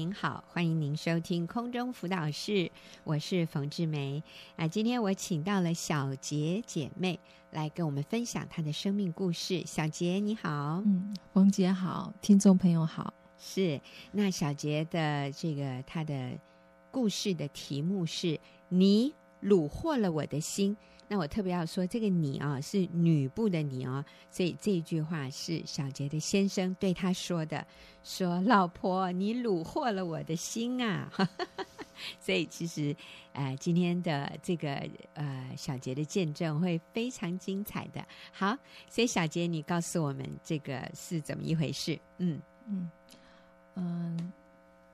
您好，欢迎您收听空中辅导室，我是冯志梅啊。今天我请到了小杰姐妹来跟我们分享她的生命故事。小杰你好，嗯，冯姐好，听众朋友好。是，那小杰的这个她的故事的题目是“你虏获了我的心”。那我特别要说，这个“你”啊是女部的“你”哦，所以这句话是小杰的先生对他说的，说：“老婆，你虏获了我的心啊！” 所以其实，呃，今天的这个呃小杰的见证会非常精彩的。好，所以小杰，你告诉我们这个是怎么一回事？嗯嗯嗯。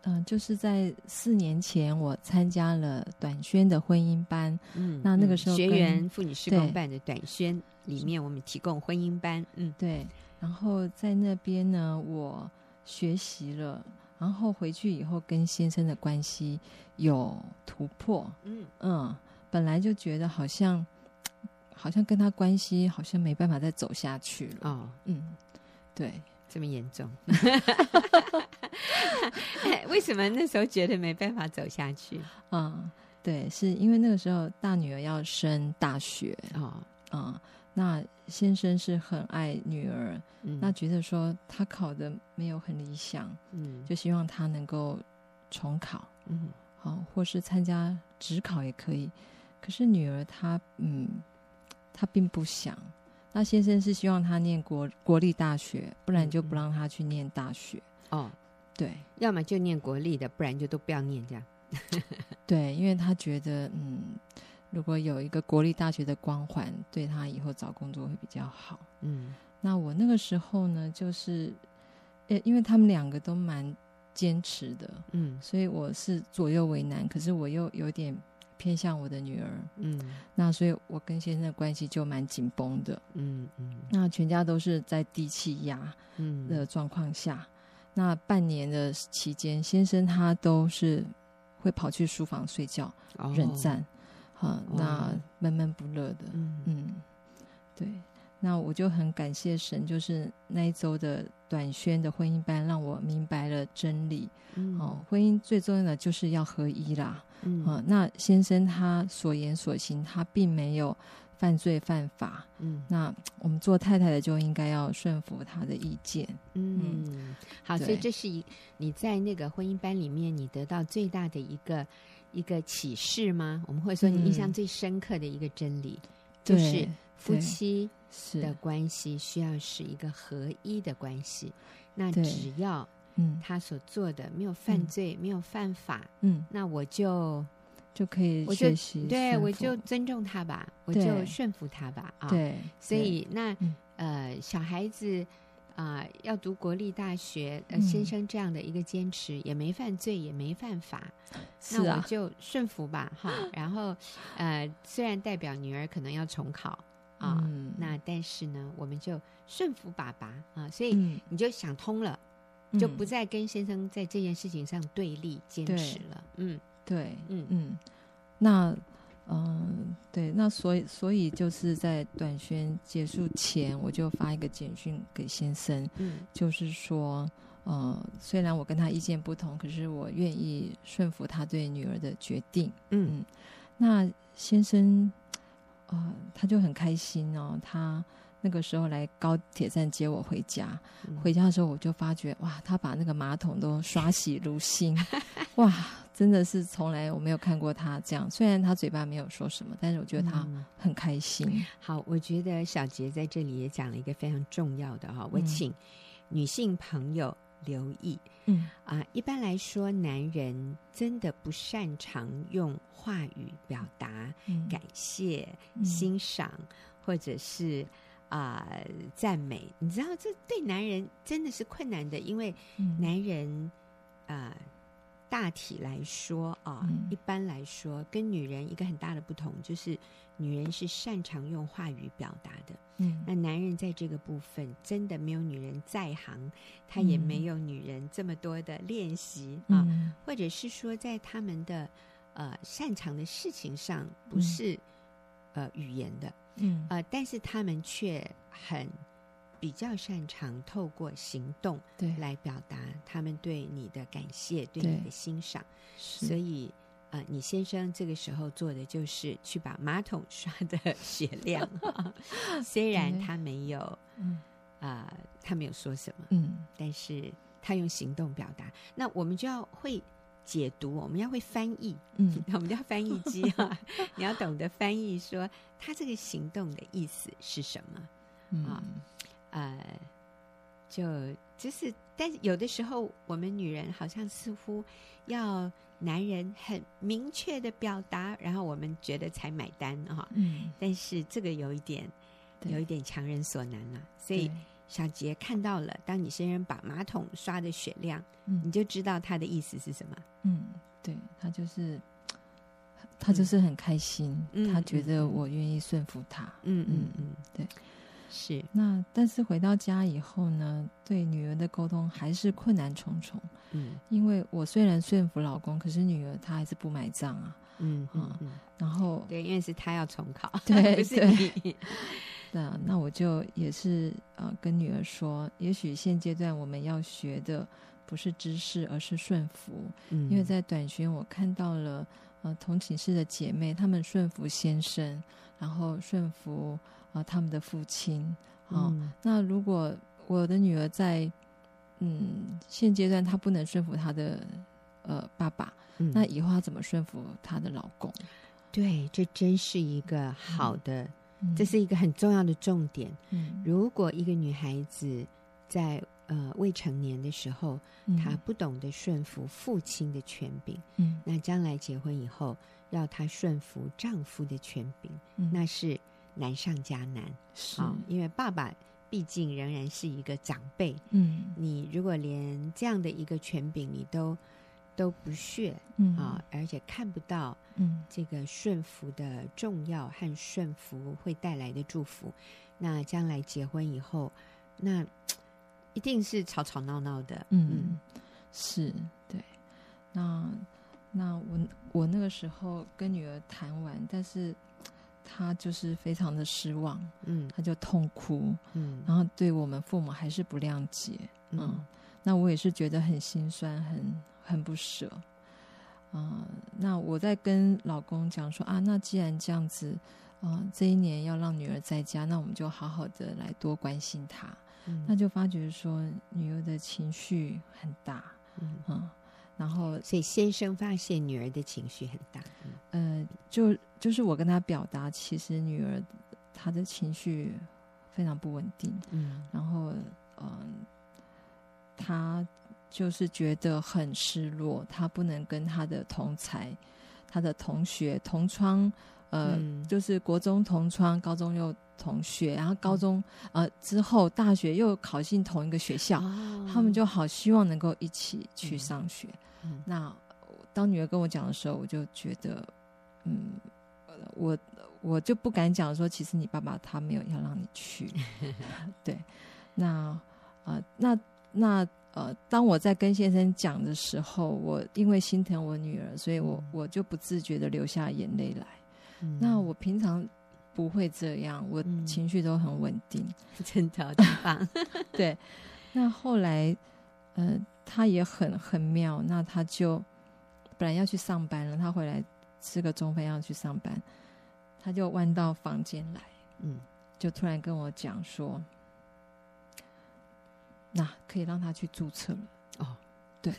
呃嗯，就是在四年前，我参加了短宣的婚姻班。嗯，那那个时候学员妇女事工办的短宣里面，我们提供婚姻班。嗯，对。然后在那边呢，我学习了，然后回去以后跟先生的关系有突破。嗯嗯，本来就觉得好像好像跟他关系好像没办法再走下去了。哦，嗯，对。这么严重？为什么那时候觉得没办法走下去？嗯，对，是因为那个时候大女儿要升大学啊，啊、那先生是很爱女儿，嗯、那觉得说她考的没有很理想，嗯，就希望她能够重考，嗯，好，或是参加职考也可以。可是女儿她，嗯，她并不想。那先生是希望她念国国立大学，不然就不让她去念大学。嗯、哦，对，要么就念国立的，不然就都不要念这样。对，因为他觉得，嗯，如果有一个国立大学的光环，对他以后找工作会比较好。嗯，那我那个时候呢，就是，呃，因为他们两个都蛮坚持的，嗯，所以我是左右为难，可是我又有点。偏向我的女儿，嗯，那所以我跟先生的关系就蛮紧绷的，嗯嗯，那全家都是在低气压的状况下，嗯、那半年的期间，先生他都是会跑去书房睡觉，哦、忍战，好、哦，那闷闷不乐的，嗯嗯，对。那我就很感谢神，就是那一周的短宣的婚姻班，让我明白了真理。嗯、哦，婚姻最重要的就是要合一啦。嗯、哦，那先生他所言所行，他并没有犯罪犯法。嗯，那我们做太太的就应该要顺服他的意见。嗯，嗯好，所以这是一你在那个婚姻班里面，你得到最大的一个一个启示吗？我们会说你印象最深刻的一个真理，嗯、就是夫妻。的关系需要是一个合一的关系，那只要嗯他所做的没有犯罪，嗯、没有犯法，嗯，那我就就可以学习，对我就尊重他吧，我就顺服他吧，啊，对，所以那呃小孩子啊、呃、要读国立大学，呃先生这样的一个坚持也没犯罪，也没犯法，那我就顺服吧，哈，然后呃虽然代表女儿可能要重考。啊，嗯、那但是呢，我们就顺服爸爸啊，所以你就想通了，嗯、就不再跟先生在这件事情上对立坚持了。嗯，对，嗯嗯，那嗯、呃，对，那所以所以就是在短宣结束前，我就发一个简讯给先生，嗯，就是说，呃，虽然我跟他意见不同，可是我愿意顺服他对女儿的决定。嗯，嗯，那先生。啊、呃，他就很开心哦。他那个时候来高铁站接我回家，嗯、回家的时候我就发觉，哇，他把那个马桶都刷洗如新，哇，真的是从来我没有看过他这样。虽然他嘴巴没有说什么，但是我觉得他很开心。嗯、好，我觉得小杰在这里也讲了一个非常重要的哈、哦，我请女性朋友。留意，嗯。啊，一般来说，男人真的不擅长用话语表达感谢、嗯、欣赏，或者是啊赞美。你知道，这对男人真的是困难的，因为男人啊。呃大体来说啊，嗯、一般来说，跟女人一个很大的不同就是，女人是擅长用话语表达的。嗯，那男人在这个部分真的没有女人在行，他也没有女人这么多的练习、嗯、啊，或者是说，在他们的呃擅长的事情上，不是、嗯、呃语言的，嗯。呃，但是他们却很比较擅长透过行动对。来表达他们对你的感谢，对，对。你的欣赏。所以，呃，你先生这个时候做的就是去把马桶刷的雪亮，虽然他没有，嗯，啊、呃，他没有说什么，嗯，但是他用行动表达。那我们就要会解读，我们要会翻译，嗯，我们叫翻译机哈，你要懂得翻译，说他这个行动的意思是什么，嗯。啊呃，就就是，但是有的时候，我们女人好像似乎要男人很明确的表达，然后我们觉得才买单啊。嗯，但是这个有一点，有一点强人所难了。所以小杰看到了，当你先生把马桶刷的雪亮，嗯，你就知道他的意思是什么。嗯，对，他就是他就是很开心，嗯，他觉得我愿意顺服他。嗯嗯嗯，嗯，对。是，那但是回到家以后呢，对女儿的沟通还是困难重重。嗯，因为我虽然顺服老公，可是女儿她还是不买账啊。嗯嗯，嗯，然后对，因为是她要重考，对，不是你。那那我就也是呃跟女儿说，也许现阶段我们要学的不是知识，而是顺服。嗯，因为在短宣我看到了呃同寝室的姐妹，她们顺服先生，然后顺服。啊，他们的父亲啊、嗯，那如果我的女儿在嗯现阶段她不能顺服她的呃爸爸、嗯，那以后她怎么顺服她的老公？对，这真是一个好的、嗯，这是一个很重要的重点。嗯，如果一个女孩子在呃未成年的时候，嗯、她不懂得顺服父亲的权柄，嗯，那将来结婚以后要她顺服丈夫的权柄，嗯、那是。难上加难，是、哦，因为爸爸毕竟仍然是一个长辈。嗯，你如果连这样的一个权柄你都都不屑，嗯。啊、哦，而且看不到，嗯，这个顺服的重要和顺服会带来的祝福，那将来结婚以后，那 一定是吵吵闹闹的。嗯，嗯。是对。那那我我那个时候跟女儿谈完，但是。她就是非常的失望，嗯，她就痛哭，嗯，然后对我们父母还是不谅解，嗯，嗯，那我也是觉得很心酸，很很不舍，嗯，那我在跟老公讲说啊，那既然这样子，啊，这一年要让女儿在家，那我们就好好的来多关心她，嗯，那就发觉说女儿的情绪很大，嗯。嗯然后，所以先生发现女儿的情绪很大。嗯，呃、就就是我跟他表达，其实女儿她的情绪非常不稳定。嗯，然后嗯，她、呃、就是觉得很失落，他不能跟他的同才、他的同学同窗，呃、嗯，就是国中同窗，高中又同学，然后高中、嗯、呃之后大学又考进同一个学校，哦、他们就好希望能够一起去上学。嗯那当女儿跟我讲的时候，我就觉得，嗯，我我就不敢讲说，其实你爸爸他没有要让你去，对。那呃，那那呃，当我在跟先生讲的时候，我因为心疼我女儿，所以我我就不自觉的流下眼泪来。嗯。那我平常不会这样，我情绪都很稳定，真的很棒。对。那后来，呃。他也很很妙，那他就本来要去上班了，他回来吃个中饭要去上班，他就弯到房间来，嗯，就突然跟我讲说，那可以让他去注册了哦，对，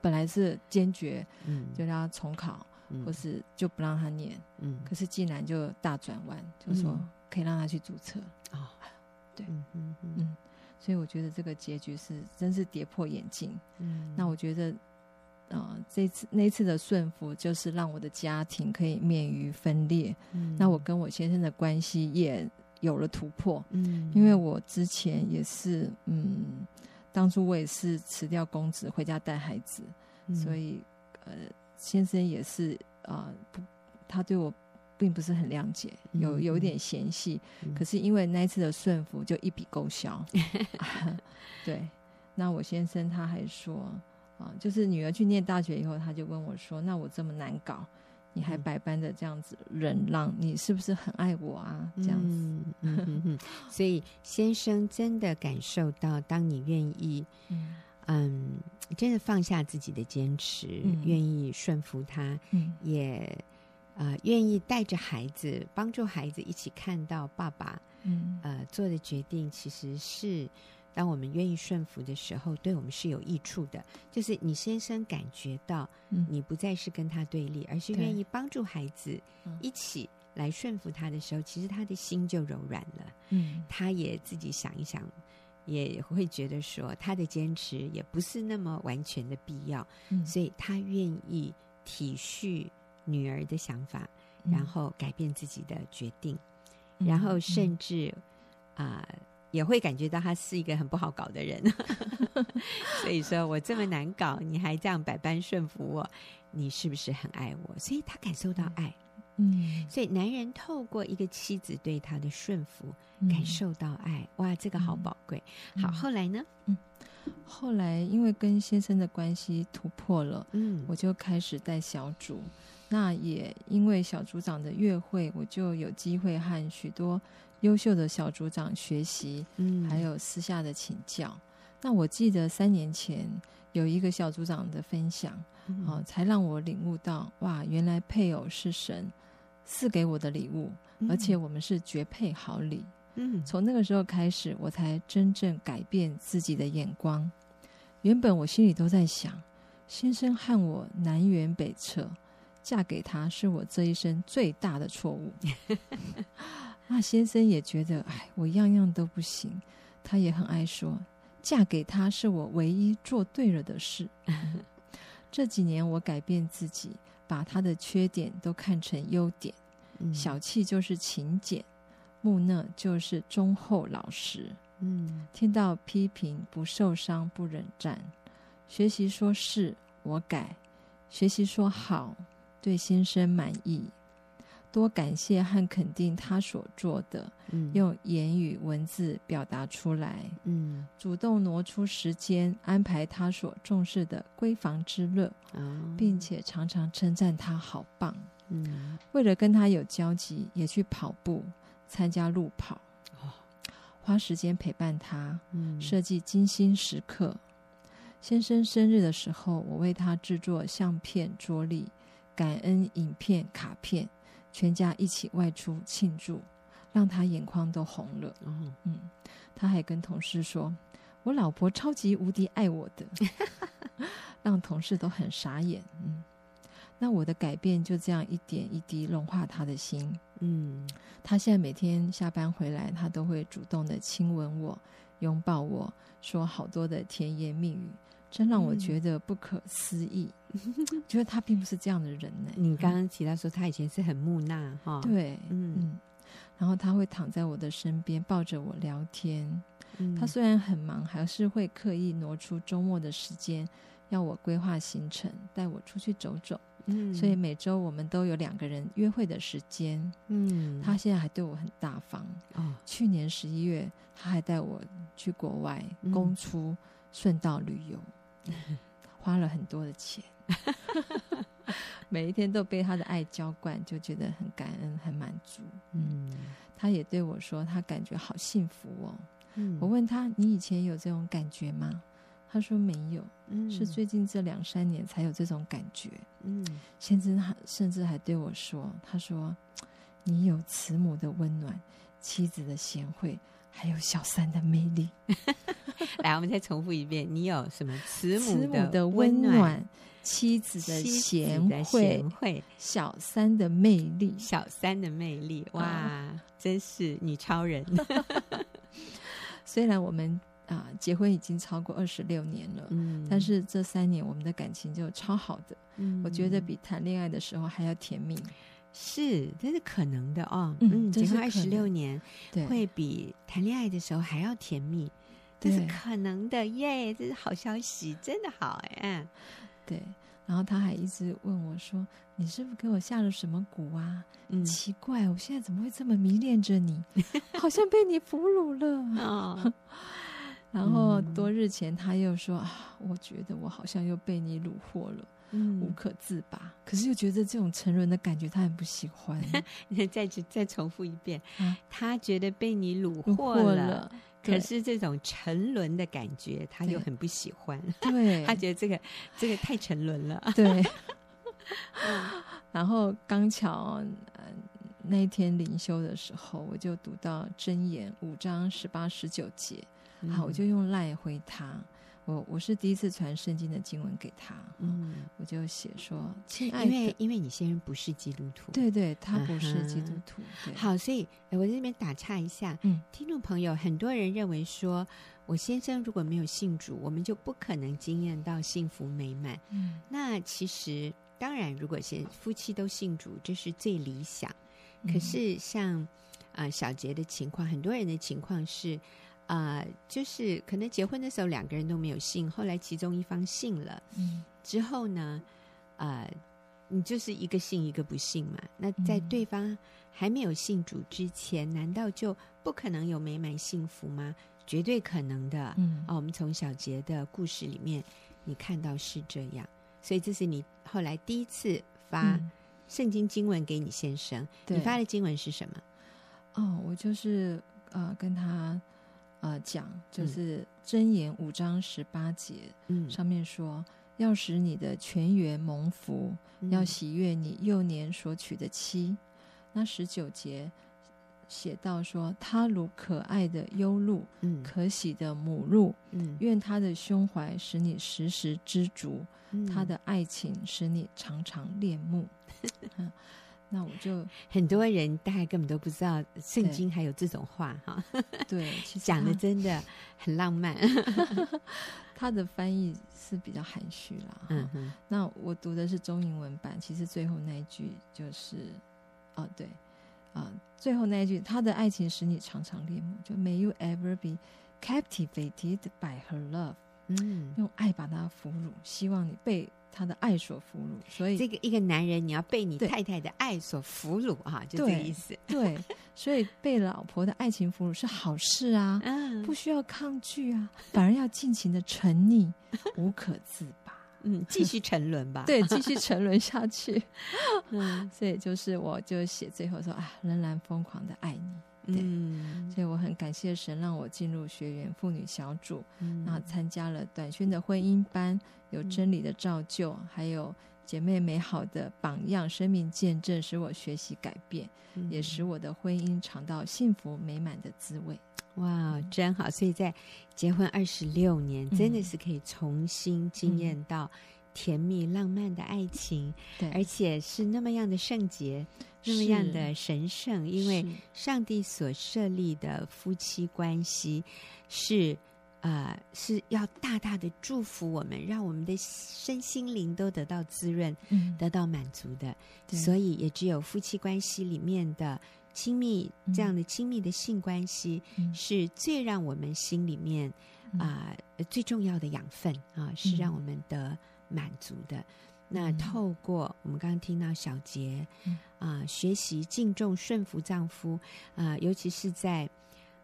本来是坚决，嗯，就让他重考，嗯，或是就不让他念，嗯，可是竟然就大转弯，就说可以让他去注册，哦，对，嗯嗯所以我觉得这个结局是真是跌破眼镜。嗯，那我觉得，呃，这次那次的顺服，就是让我的家庭可以免于分裂。嗯，那我跟我先生的关系也有了突破。嗯，因为我之前也是，嗯，当初我也是辞掉公职回家带孩子，嗯，所以呃，先生也是啊，呃，不，他对我。并不是很谅解，有有一点嫌隙，嗯，可是因为那一次的顺服，就一笔勾销。对，那我先生他还说啊，就是女儿去念大学以后，他就问我说：“那我这么难搞，你还百般的这样子忍让，你是不是很爱我啊？这样子，嗯嗯嗯，所以先生真的感受到，当你愿意，嗯，嗯，真的放下自己的坚持，嗯、愿意顺服他，嗯，也呃愿意带着孩子，帮助孩子一起看到爸爸，嗯呃做的决定其实是。当我们愿意顺服的时候，对我们是有益处的。就是你先生感觉到，你不再是跟他对立，嗯、而是愿意帮助孩子一起来顺服他的时候，嗯、其实他的心就柔软了。嗯，他也自己想一想，也会觉得说，他的坚持也不是那么完全的必要。嗯，所以他愿意体恤女儿的想法，然后改变自己的决定，嗯、然后甚至啊。呃也会感觉到他是一个很不好搞的人，所以说我这么难搞，你还这样百般顺服我，你是不是很爱我？所以他感受到爱，嗯，所以男人透过一个妻子对他的顺服，嗯、感受到爱，哇，这个好宝贵。嗯、好，后来呢？嗯，后来因为跟先生的关系突破了，嗯，我就开始带小组，那也因为小组长的月会，我就有机会和许多。优秀的小组长学习，嗯，还有私下的请教。那我记得三年前有一个小组长的分享，嗯哦，才让我领悟到，哇，原来配偶是神赐给我的礼物，嗯，而且我们是绝配好礼。嗯，从那个时候开始，我才真正改变自己的眼光。原本我心里都在想，先生和我南辕北辙，嫁给他是我这一生最大的错误。那先生也觉得，哎，我样样都不行。他也很爱说，嫁给他是我唯一做对了的事。这几年我改变自己，把他的缺点都看成优点。嗯、小气就是勤俭，木讷就是忠厚老实。嗯，听到批评不受伤不冷战，学习说是我改，学习说好，对先生满意。多感谢和肯定他所做的，嗯、用言语文字表达出来，嗯、主动挪出时间安排他所重视的闺房之乐，哦、并且常常称赞他好棒。嗯、为了跟他有交集，也去跑步，参加路跑，哦、花时间陪伴他，嗯、设计精心时刻。先生生日的时候，我为他制作相片桌历、感恩影片、卡片。全家一起外出庆祝，让他眼眶都红了。嗯，嗯，他还跟同事说：“我老婆超级无敌爱我的。”让同事都很傻眼。嗯，那我的改变就这样一点一滴融化他的心。嗯，他现在每天下班回来，他都会主动的亲吻我、拥抱我，说好多的甜言蜜语。真让我觉得不可思议，嗯、觉得他并不是这样的人呢。你刚刚提到说他以前是很木讷哈，对，嗯嗯，然后他会躺在我的身边抱着我聊天。嗯、他虽然很忙，还是会刻意挪出周末的时间，要我规划行程，带我出去走走。嗯，所以每周我们都有两个人约会的时间。嗯，他现在还对我很大方。哦，去年十一月他还带我去国外公出顺道旅游。花了很多的钱，每一天都被他的爱浇灌，就觉得很感恩、很满足。嗯，他也对我说，他感觉好幸福哦。嗯，我问他，你以前有这种感觉吗？他说没有，嗯，是最近这两三年才有这种感觉。嗯，先生还甚至还对我说，他说你有慈母的温暖，妻子的贤惠。还有小三的魅力，来，我们再重复一遍：你有什么慈母 的温暖，妻子的贤惠，惠。小三的魅力，小三的魅力，哇，真是女超人！虽然我们啊结婚已经超过二十六年了，嗯，但是这三年我们的感情就超好的，嗯，我觉得比谈恋爱的时候还要甜蜜。是，这是可能的哦。嗯，结婚二十六年，对，会比谈恋爱的时候还要甜蜜，这是可能的耶！这是好消息，真的好哎。对，然后他还一直问我说：“你是不是给我下了什么蛊啊？”嗯，奇怪，我现在怎么会这么迷恋着你？好像被你俘虏了啊！然后多日前他又说：“啊，我觉得我好像又被你虏获了。”无可自拔。嗯、可是又觉得这种沉沦的感觉他很不喜欢。你再再重复一遍，啊、他觉得被你虏获了，了可是这种沉沦的感觉他又很不喜欢。对，他觉得这个这个太沉沦了。对。然后刚巧，呃，那一天灵修的时候，我就读到真言五章十八十九节，好，我就用赖回他。我我是第一次传圣经的经文给他，嗯，我就写说，亲爱的，因为因为你先生不是基督徒，对对，他不是基督徒，对。好，所以我在这边打岔一下，嗯，听众朋友，很多人认为说，我先生如果没有信主，我们就不可能经验到幸福美满，嗯，那其实。当然，如果先夫妻都信主，这是最理想。可是像啊、呃、小杰的情况，很多人的情况是啊、呃，就是可能结婚的时候两个人都没有信，后来其中一方信了，嗯，之后呢，啊、呃，你就是一个信一个不信嘛。那在对方还没有信主之前，难道就不可能有美满幸福吗？绝对可能的。嗯，啊，我们从小杰的故事里面，你看到是这样。所以这是你后来第一次发圣经经文给你先生，嗯、你发的经文是什么？哦，我就是呃跟他呃讲，就是箴言五章十八节，嗯，上面说要使你的全员蒙福，嗯、要喜悦你幼年所娶的妻。那十九节。写到说，他如可爱的优鹿，嗯，可喜的母鹿，嗯，愿他的胸怀使你时时知足，嗯，他的爱情使你常常恋慕。嗯、那我就很多人大概根本都不知道圣经还有这种话哈。对，讲的真的很浪漫。他的翻译是比较含蓄啦。嗯哼，那我读的是中英文版，其实最后那一句就是，哦，对。啊，最后那一句，他的爱情使你常常恋慕，就 May you ever be captivated by her love。嗯，用爱把他俘虏，希望你被他的爱所俘虏。所以，这个一个男人，你要被你太太的爱所俘虏啊，就这个意思。对，所以被老婆的爱情俘虏是好事啊，嗯，不需要抗拒啊，反而要尽情的沉溺，无可自拔。嗯，继续沉沦吧。对，继续沉沦下去。嗯，所以就是，我就写最后说啊，仍然疯狂的爱你。对，嗯、所以我很感谢神让我进入学员妇女小组，嗯、然后参加了短宣的婚姻班，有真理的造就，嗯、还有姐妹美好的榜样、生命见证，使我学习改变，嗯、也使我的婚姻尝到幸福美满的滋味。哇，真好！所以在结婚二十六年，嗯、真的是可以重新经验到甜蜜浪漫的爱情，对、嗯，而且是那么样的圣洁，那么样的神圣。因为上帝所设立的夫妻关系是啊、呃，是要大大的祝福我们，让我们的身心灵都得到滋润，嗯、得到满足的。所以，也只有夫妻关系里面的。亲密这样的亲密的性关系，是最让我们心里面啊、呃、最重要的养分啊，是让我们得满足的。那透过我们刚刚听到小杰啊、呃，学习敬重顺服丈夫啊、呃，尤其是在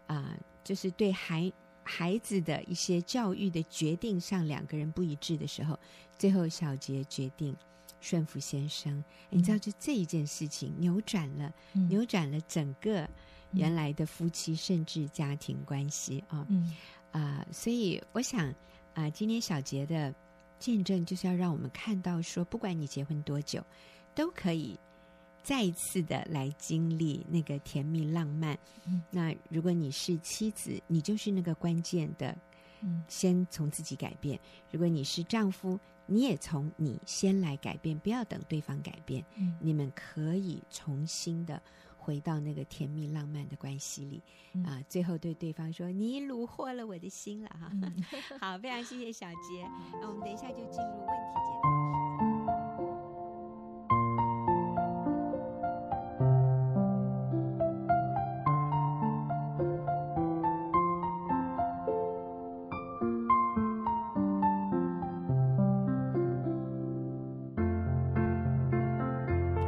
啊、呃，就是对孩孩子的一些教育的决定上，两个人不一致的时候，最后小杰决定。顺服先生，你知道，就这一件事情扭转了，嗯、扭转了整个原来的夫妻、嗯、甚至家庭关系啊，嗯。啊、呃，所以我想啊、呃，今天小杰的见证就是要让我们看到说，不管你结婚多久，都可以再一次的来经历那个甜蜜浪漫。嗯、那如果你是妻子，你就是那个关键的，嗯，先从自己改变；如果你是丈夫，你也从你先来改变，不要等对方改变。嗯，你们可以重新的回到那个甜蜜浪漫的关系里。嗯、啊，最后对对方说：“你虏获了我的心了。”哈，嗯、好，非常谢谢小杰。那我们等一下就进入问题解答。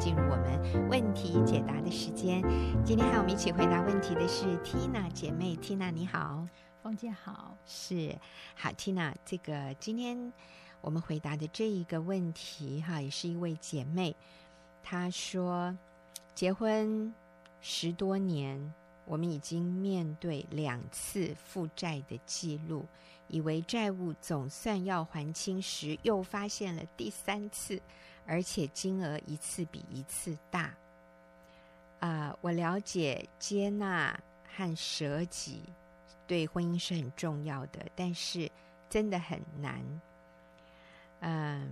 进入我们问题解答的时间今天和我们一起回答问题的是 Tina 姐妹，Tina 你好，凤姐好，是好 Tina。这个今天我们回答的这一个问题，哈，也是一位姐妹，她说，结婚十多年，我们已经面对两次负债的记录，以为债务总算要还清时，又发现了第三次，而且金额一次比一次大。啊、我了解接纳和舍己对婚姻是很重要的，但是真的很难。嗯，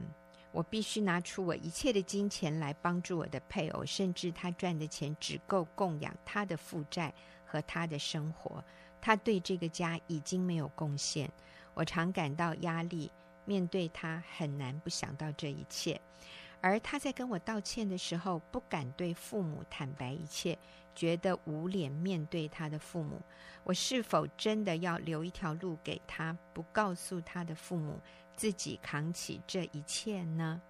我必须拿出我一切的金钱来帮助我的配偶，甚至他赚的钱只够供养他的负债和他的生活。他对这个家已经没有贡献，我常感到压力，面对他很难不想到这一切。而他在跟我道歉的时候，不敢对父母坦白一切，觉得无脸面对他的父母。我是否真的要留一条路给他，不告诉他的父母，自己扛起这一切呢？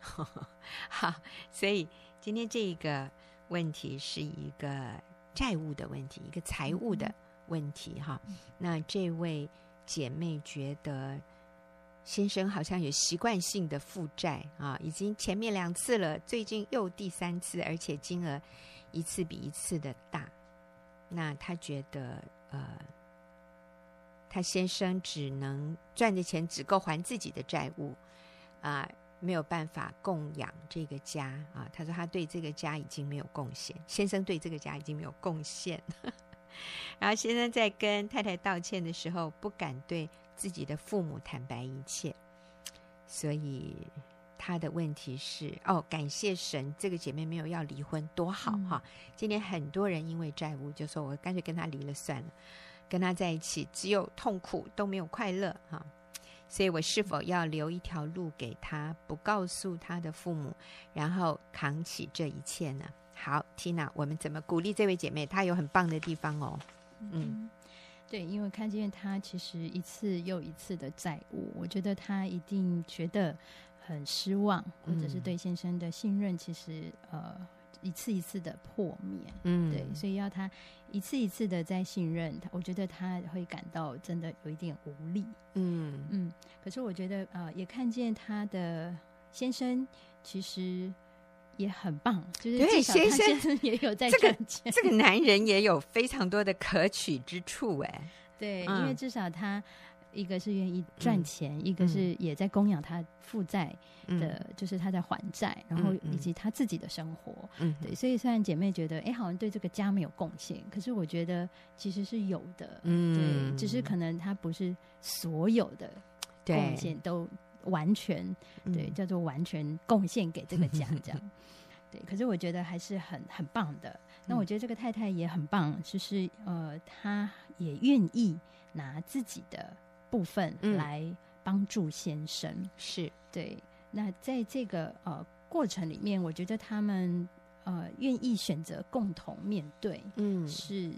好，所以今天这个问题是一个债务的问题，一个财务的问题。哈，那这位姐妹觉得。先生好像有习惯性的负债啊，已经前面两次了，最近又第三次，而且金额一次比一次的大。那他觉得，呃，他先生只能赚的钱只够还自己的债务啊，没有办法供养这个家啊。他说他对这个家已经没有贡献，先生对这个家已经没有贡献。然后先生在跟太太道歉的时候，不敢对。自己的父母坦白一切，所以他的问题是：哦，感谢神，这个姐妹没有要离婚，多好哈！嗯。今天很多人因为债务，就说我干脆跟他离了算了，跟他在一起只有痛苦都没有快乐哈。所以我是否要留一条路给他，不告诉他的父母，然后扛起这一切呢？好，Tina，我们怎么鼓励这位姐妹？她有很棒的地方哦，嗯。嗯对，因为看见他其实一次又一次的债务，我觉得他一定觉得很失望，或者是对先生的信任其实呃一次一次的破灭。嗯，对，所以要他一次一次的在信任他，我觉得他会感到真的有一点无力。嗯嗯，可是我觉得呃也看见他的先生其实。也很棒，就是对先生也有在赚钱，这个这个男人也有非常多的可取之处哎。对，嗯、因为至少他一个是愿意赚钱，嗯、一个是也在供养他负债的，嗯、就是他在还债，然后以及他自己的生活。嗯，对，所以虽然姐妹觉得哎，好像对这个家没有贡献，可是我觉得其实是有的。嗯，对，只是可能他不是所有的贡献都。完全对，叫做完全贡献给这个家，这样对。可是我觉得还是很很棒的。那我觉得这个太太也很棒，就是呃，她也愿意拿自己的部分来帮助先生。是对。那在这个呃过程里面，我觉得他们呃愿意选择共同面对，嗯，是。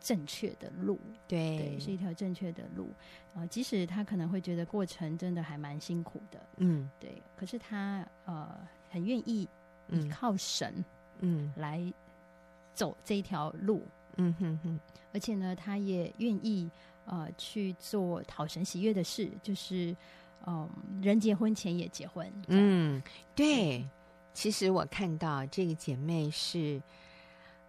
正确的路，对，对，是一条正确的路啊、呃！即使他可能会觉得过程真的还蛮辛苦的，嗯，对。可是他呃很愿意依靠神，嗯，来走这一条路，嗯哼哼。而且呢，他也愿意呃去做讨神喜悦的事，就是嗯、呃，人结婚前也结婚，嗯，对。其实我看到这个姐妹是。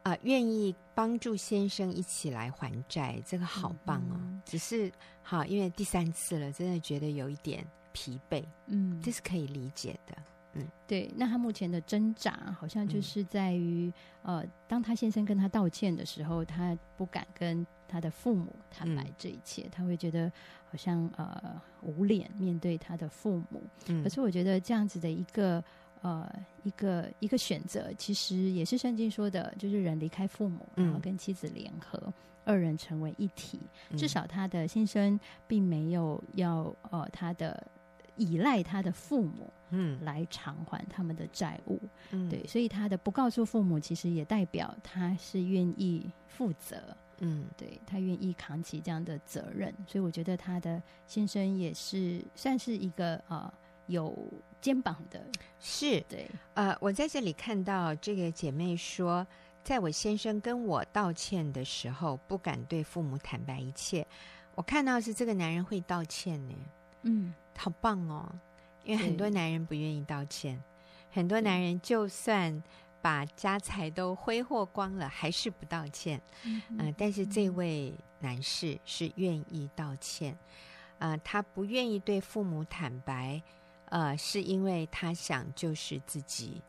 啊，愿意帮助先生一起来还债，这个好棒哦！嗯、只是好，因为第三次了，真的觉得有一点疲惫。嗯，这是可以理解的。嗯，对。那他目前的挣扎，好像就是在于，嗯、呃，当他先生跟他道歉的时候，他不敢跟他的父母坦白这一切，嗯、他会觉得好像呃无脸面对他的父母。嗯，可是我觉得这样子的一个。呃，一个一个选择，其实也是圣经说的，就是人离开父母，然后跟妻子联合，嗯、二人成为一体。至少他的先生并没有要呃，他的依赖他的父母，嗯，来偿还他们的债务。嗯，对，所以他的不告诉父母，其实也代表他是愿意负责。嗯，对，他愿意扛起这样的责任。所以我觉得他的先生也是算是一个呃。有肩膀的。是。对，呃，我在这里看到这个姐妹说，在我先生跟我道歉的时候，不敢对父母坦白一切。我看到是这个男人会道歉呢，嗯，好棒哦。因为很多男人不愿意道歉，很多男人就算把家财都挥霍光了，还是不道歉。嗯、呃，但是这位男士是愿意道歉，啊、呃，他不愿意对父母坦白，呃，是因为他想就是自己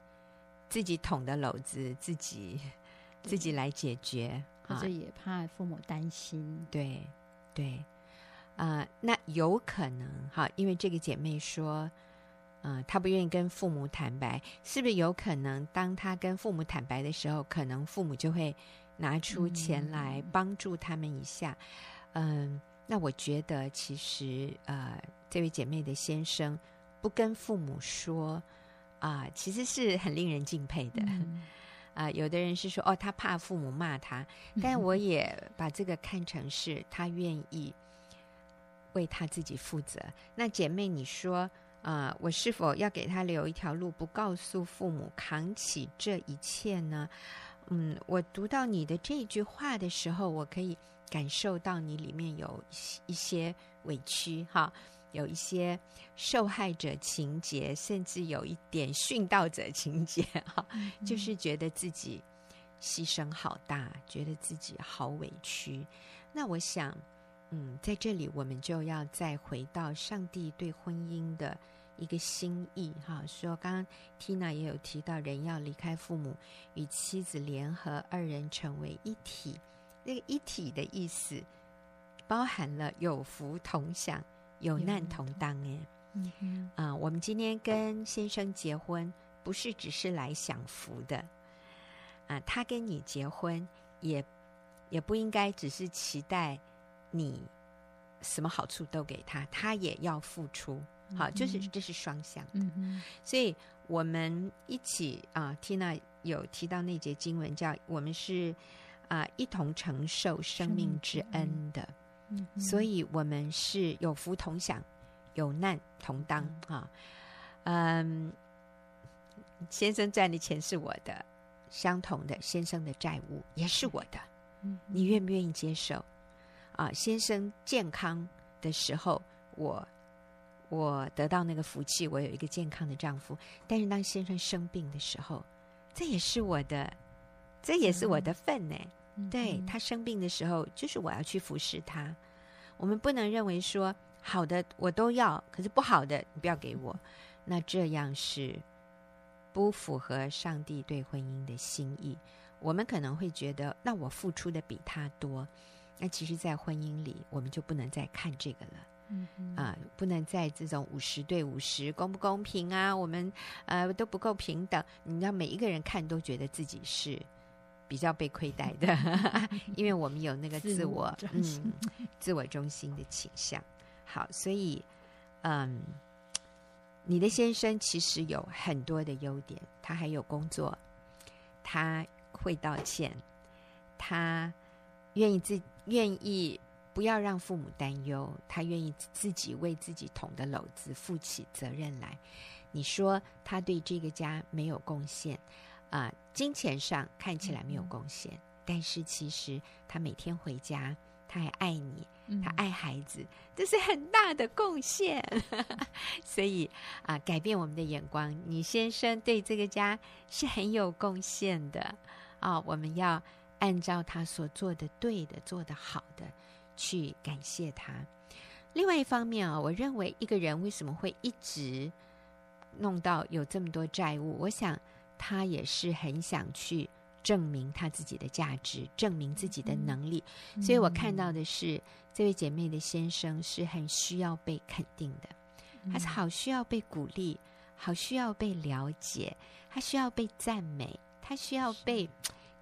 自己捅的篓子，自己自己来解决，可是也怕父母担心。对，对。啊、呃，那有可能哈，因为这个姐妹说，啊、呃，她不愿意跟父母坦白，是不是有可能？当她跟父母坦白的时候，可能父母就会拿出钱来帮助他们一下。嗯、呃，那我觉得其实呃，这位姐妹的先生不跟父母说啊、呃，其实是很令人敬佩的。啊、呃，有的人是说哦，他怕父母骂他，但我也把这个看成是他愿意。为他自己负责。那姐妹，你说啊、呃，我是否要给他留一条路，不告诉父母扛起这一切呢？嗯，我读到你的这句话的时候，我可以感受到你里面有一些委屈，哈，有一些受害者情节，甚至有一点殉道者情节，哈，就是觉得自己牺牲好大，觉得自己好委屈。那我想。嗯，在这里我们就要再回到上帝对婚姻的一个心意哈。说刚刚 Tina 也有提到，人要离开父母，与妻子联合，二人成为一体。那个一体的意思，包含了有福同享，有难同当。哎，嗯嗯啊，我们今天跟先生结婚，不是只是来享福的啊。他跟你结婚，也也不应该只是期待。你什么好处都给他，他也要付出。好，就是这是双向的。嗯。所以我们一起啊，Tina 有提到那节经文，叫我们是啊一同承受生命之恩的。嗯。所以我们是有福同享，有难同当啊。嗯，先生赚的钱是我的，相同的先生的债务也是我的。嗯。你愿不愿意接受？啊，先生健康的时候，我我得到那个福气，我有一个健康的丈夫。但是当先生生病的时候，这也是我的，这也是我的份呢。嗯、对，他生病的时候，就是我要去服侍他。我们不能认为说好的我都要，可是不好的你不要给我，那这样是不符合上帝对婚姻的心意。我们可能会觉得，那我付出的比他多。那其实，在婚姻里，我们就不能再看这个了，啊，不能在这种五十对五十，公不公平啊？我们呃都不够平等。你让每一个人看都觉得自己是比较被亏待的，因为我们有那个自我，自我嗯，自我中心的倾向。好，所以嗯，你的先生其实有很多的优点，他还有工作，他会道歉，他愿意自。愿意不要让父母担忧，他愿意自己为自己捅的篓子负起责任来。你说他对这个家没有贡献，啊、呃，金钱上看起来没有贡献，嗯、但是其实他每天回家，他还爱你，他爱孩子，嗯、这是很大的贡献。所以啊、呃，改变我们的眼光，你先生对这个家是很有贡献的啊、呃，我们要。按照他所做的对的、做的好的，去感谢他。另外一方面啊，我认为一个人为什么会一直弄到有这么多债务？我想他也是很想去证明他自己的价值，证明自己的能力。嗯、所以我看到的是，嗯、这位姐妹的先生是很需要被肯定的，他是好需要被鼓励，好需要被了解，他需要被赞美，他需要被。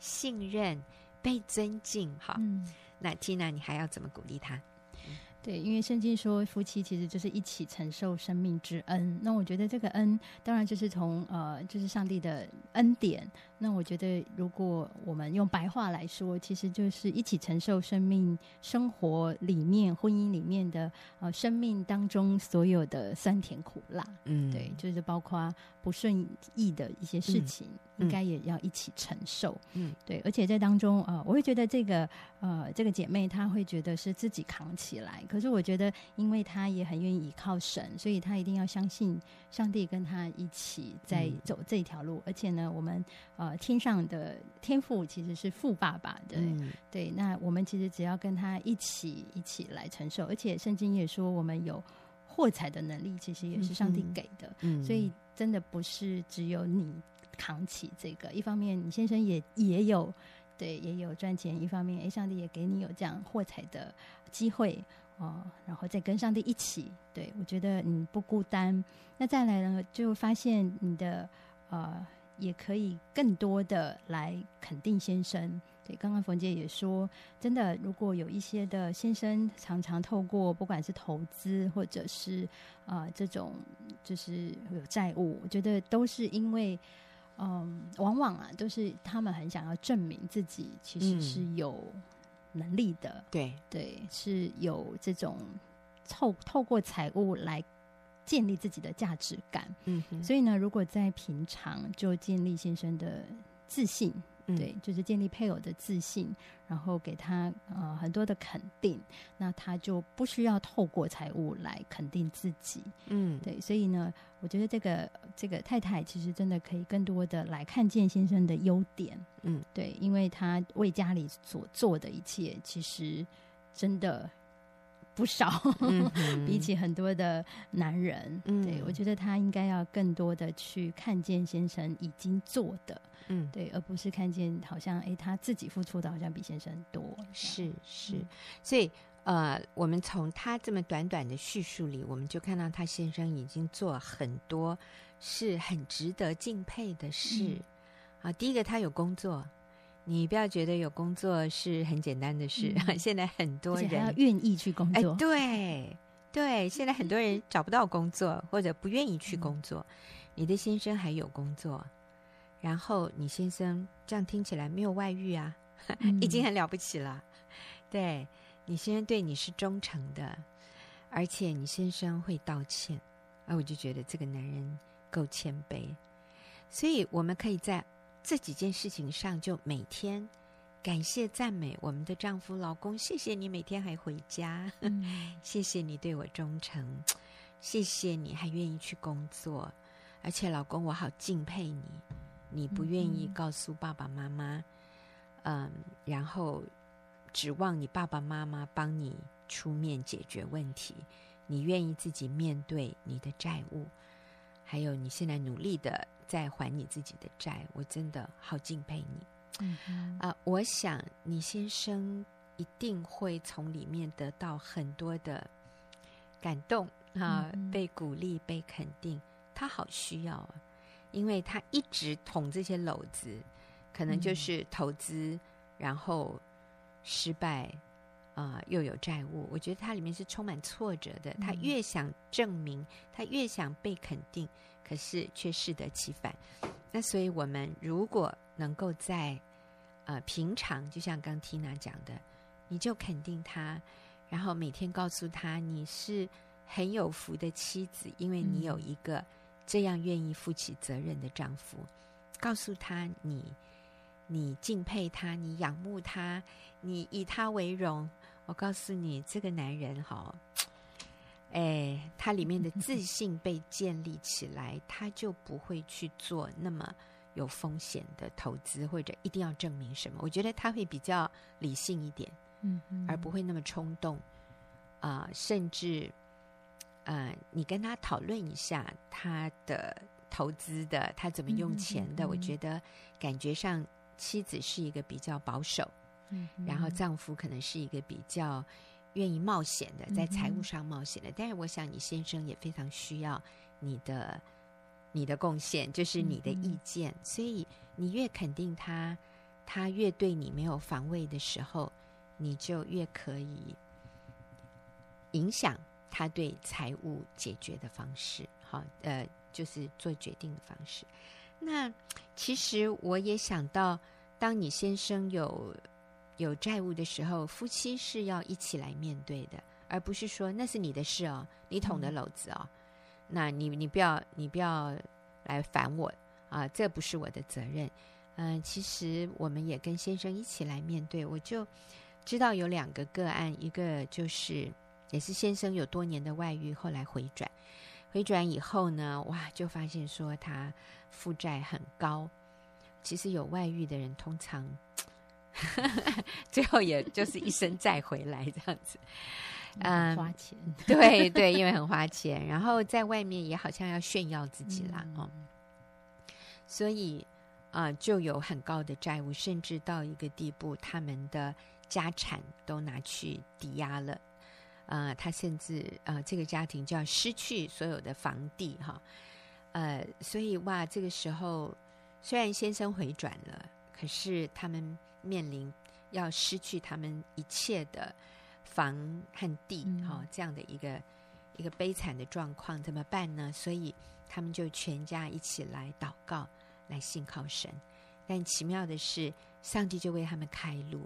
信任、被尊敬，好。嗯、那 Tina，你还要怎么鼓励他？对，因为圣经说夫妻其实就是一起承受生命之恩。那我觉得这个恩，当然就是从呃，就是上帝的恩典。那我觉得，如果我们用白话来说，其实就是一起承受生命生活里面、婚姻里面的呃生命当中所有的酸甜苦辣。嗯，对，就是包括不顺意的一些事情。嗯应该也要一起承受。嗯，对，而且在当中，呃，我会觉得这个呃这个姐妹她会觉得是自己扛起来，可是我觉得，因为她也很愿意依靠神，所以她一定要相信上帝跟她一起在走这条路。嗯、而且呢，我们呃天上的天父其实是富爸爸的，嗯、对，那我们其实只要跟他一起一起来承受，而且圣经也说我们有。获财的能力其实也是上帝给的，嗯，所以真的不是只有你扛起这个。一方面，你先生也也有对，也有赚钱；一方面，哎，上帝也给你有这样获财的机会哦，然后再跟上帝一起。对，我觉得你不孤单。那再来呢，就发现你的呃，也可以更多的来肯定先生。对刚刚冯姐也说，真的，如果有一些的先生常常透过不管是投资或者是啊、呃、这种就是有债务，我觉得都是因为嗯，往往啊都是他们很想要证明自己其实是有能力的，嗯、对对，是有这种透透过财务来建立自己的价值感。嗯哼，所以呢，如果在平常就建立先生的自信。对，就是建立配偶的自信，然后给他呃很多的肯定，那他就不需要透过财务来肯定自己。嗯，对，所以呢，我觉得这个这个太太其实真的可以更多的来看见先生的优点。嗯，对，因为他为家里所做的一切，其实真的不少，嗯、比起很多的男人。嗯，对，我觉得他应该要更多的去看见先生已经做的。嗯，对，而不是看见好像哎，他自己付出的好像比先生多，是是，嗯、所以呃，我们从他这么短短的叙述里，我们就看到他先生已经做很多是很值得敬佩的事、嗯、啊。第一个，他有工作，你不要觉得有工作是很简单的事，嗯、现在很多人要愿意去工作，哎对对，现在很多人找不到工作或者不愿意去工作，嗯、你的先生还有工作。然后你先生这样听起来没有外遇啊，嗯、已经很了不起了。对，你先生对你是忠诚的，而且你先生会道歉，而我就觉得这个男人够谦卑。所以我们可以在这几件事情上就每天感谢赞美我们的丈夫、老公。谢谢你每天还回家，嗯、谢谢你对我忠诚，谢谢你还愿意去工作，而且老公我好敬佩你。你不愿意告诉爸爸妈妈，嗯，然后指望你爸爸妈妈帮你出面解决问题，你愿意自己面对你的债务，还有你现在努力的在还你自己的债，我真的好敬佩你。啊，我想你先生一定会从里面得到很多的感动啊，被鼓励、被肯定，他好需要啊。因为他一直捅这些篓子，可能就是投资，嗯、然后失败，啊、呃，又有债务。我觉得他里面是充满挫折的。他越想证明，他越想被肯定，可是却适得其反。那所以，我们如果能够在呃平常，就像刚 Tina 讲的，你就肯定他，然后每天告诉他你是很有福的妻子，因为你有一个。嗯这样愿意负起责任的丈夫，告诉他你，你敬佩他，你仰慕他，你以他为荣。我告诉你，这个男人哈，哎，他里面的自 信被建立起来，他就不会去做那么有风险的投资，或者一定要证明什么。我觉得他会比较理性一点，嗯，而不会那么冲动啊，呃，甚至。呃，你跟他讨论一下他的投资的，他怎么用钱的？嗯嗯嗯、我觉得感觉上妻子是一个比较保守，嗯嗯、然后丈夫可能是一个比较愿意冒险的，在财务上冒险的。但是我想你先生也非常需要你的你的贡献，就是你的意见。所以你越肯定他，他越对你没有防卫的时候，你就越可以影响。他对财务解决的方式，好，呃，就是做决定的方式。那其实我也想到，当你先生有有债务的时候，夫妻是要一起来面对的，而不是说那是你的事哦，你捅的篓子哦，嗯、那你你不要你不要来烦我啊，这不是我的责任。嗯、呃，其实我们也跟先生一起来面对，我就知道有两个个案，一个就是也是先生有多年的外遇，后来回转，回转以后呢，哇，就发现说他负债很高。其实有外遇的人，通常 最后也就是一生再回来这样子。嗯，花钱，对对，因为很花钱，然后在外面也好像要炫耀自己啦，嗯、哦，所以啊、呃，就有很高的债务，甚至到一个地步，他们的家产都拿去抵押了，啊、呃，他甚至啊、呃，这个家庭就要失去所有的房地哈，呃，所以哇，这个时候虽然先生回转了，可是他们面临要失去他们一切的。房和地，哈、哦，这样的一个、嗯、一个悲惨的状况，怎么办呢？所以他们就全家一起来祷告，来信靠神。但奇妙的是，上帝就为他们开路，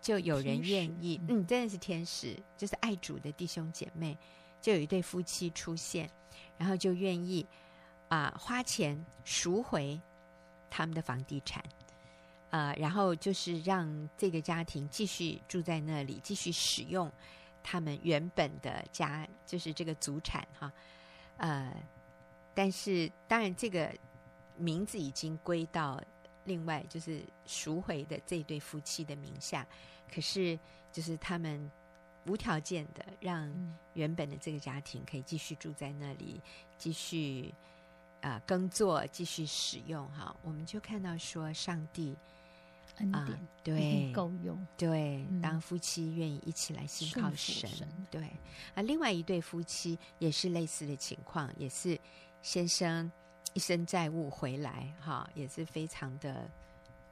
就有人愿意，嗯，真的是天使，就是爱主的弟兄姐妹，就有一对夫妻出现，然后就愿意啊、呃、花钱赎回他们的房地产。呃，然后就是让这个家庭继续住在那里，继续使用他们原本的家，就是这个祖产哈。呃，但是当然这个名字已经归到另外就是赎回的这对夫妻的名下，可是就是他们无条件的让原本的这个家庭可以继续住在那里，继续啊、呃、耕作，继续使用哈。我们就看到说上帝。恩典、啊、对够用，对，当夫妻愿意一起来信靠神，神对啊，另外一对夫妻也是类似的情况，也是先生一身债务回来，哈，也是非常的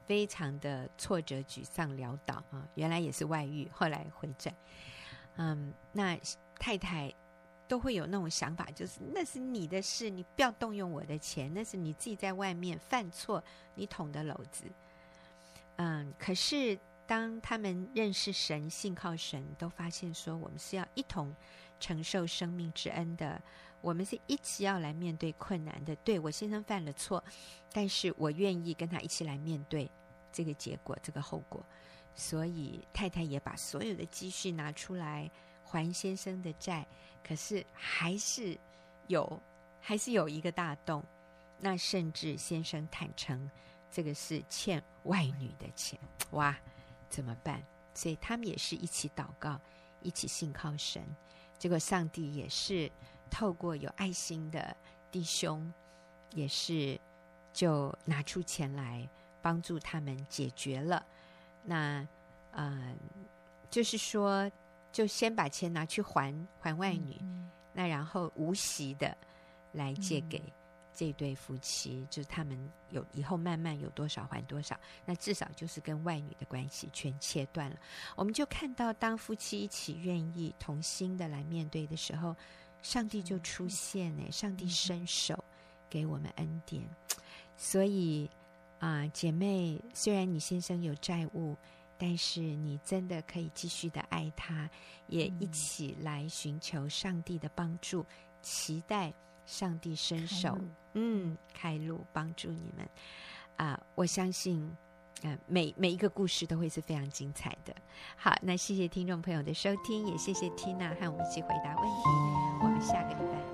非常的挫折、沮丧、潦倒啊。原来也是外遇，后来回转，嗯，那太太都会有那种想法，就是那是你的事，你不要动用我的钱，那是你自己在外面犯错，你捅的篓子。嗯，可是当他们认识神、信靠神，都发现说，我们是要一同承受生命之恩的。我们是一起要来面对困难的。对，我先生犯了错，但是我愿意跟他一起来面对这个结果、这个后果。所以太太也把所有的积蓄拿出来还先生的债，可是还是有，还是有一个大洞。那甚至先生坦诚。这个是欠外女的钱，哇，怎么办？所以他们也是一起祷告，一起信靠神。结果上帝也是透过有爱心的弟兄，也是就拿出钱来帮助他们解决了。那呃，就是说，就先把钱拿去还还外女，嗯嗯，那然后无息的来借给。这对夫妻，就是他们有以后慢慢有多少还多少，那至少就是跟外女的关系全切断了。我们就看到，当夫妻一起愿意同心的来面对的时候，上帝就出现呢，上帝伸手给我们恩典。所以啊，姐妹，虽然你先生有债务，但是你真的可以继续的爱他，也一起来寻求上帝的帮助，期待。上帝伸手，嗯，开路帮助你们啊！我相信，嗯、啊，每每一个故事都会是非常精彩的。好，那谢谢听众朋友的收听，也谢谢 Tina 和我们一起回答问题。我们下个礼拜。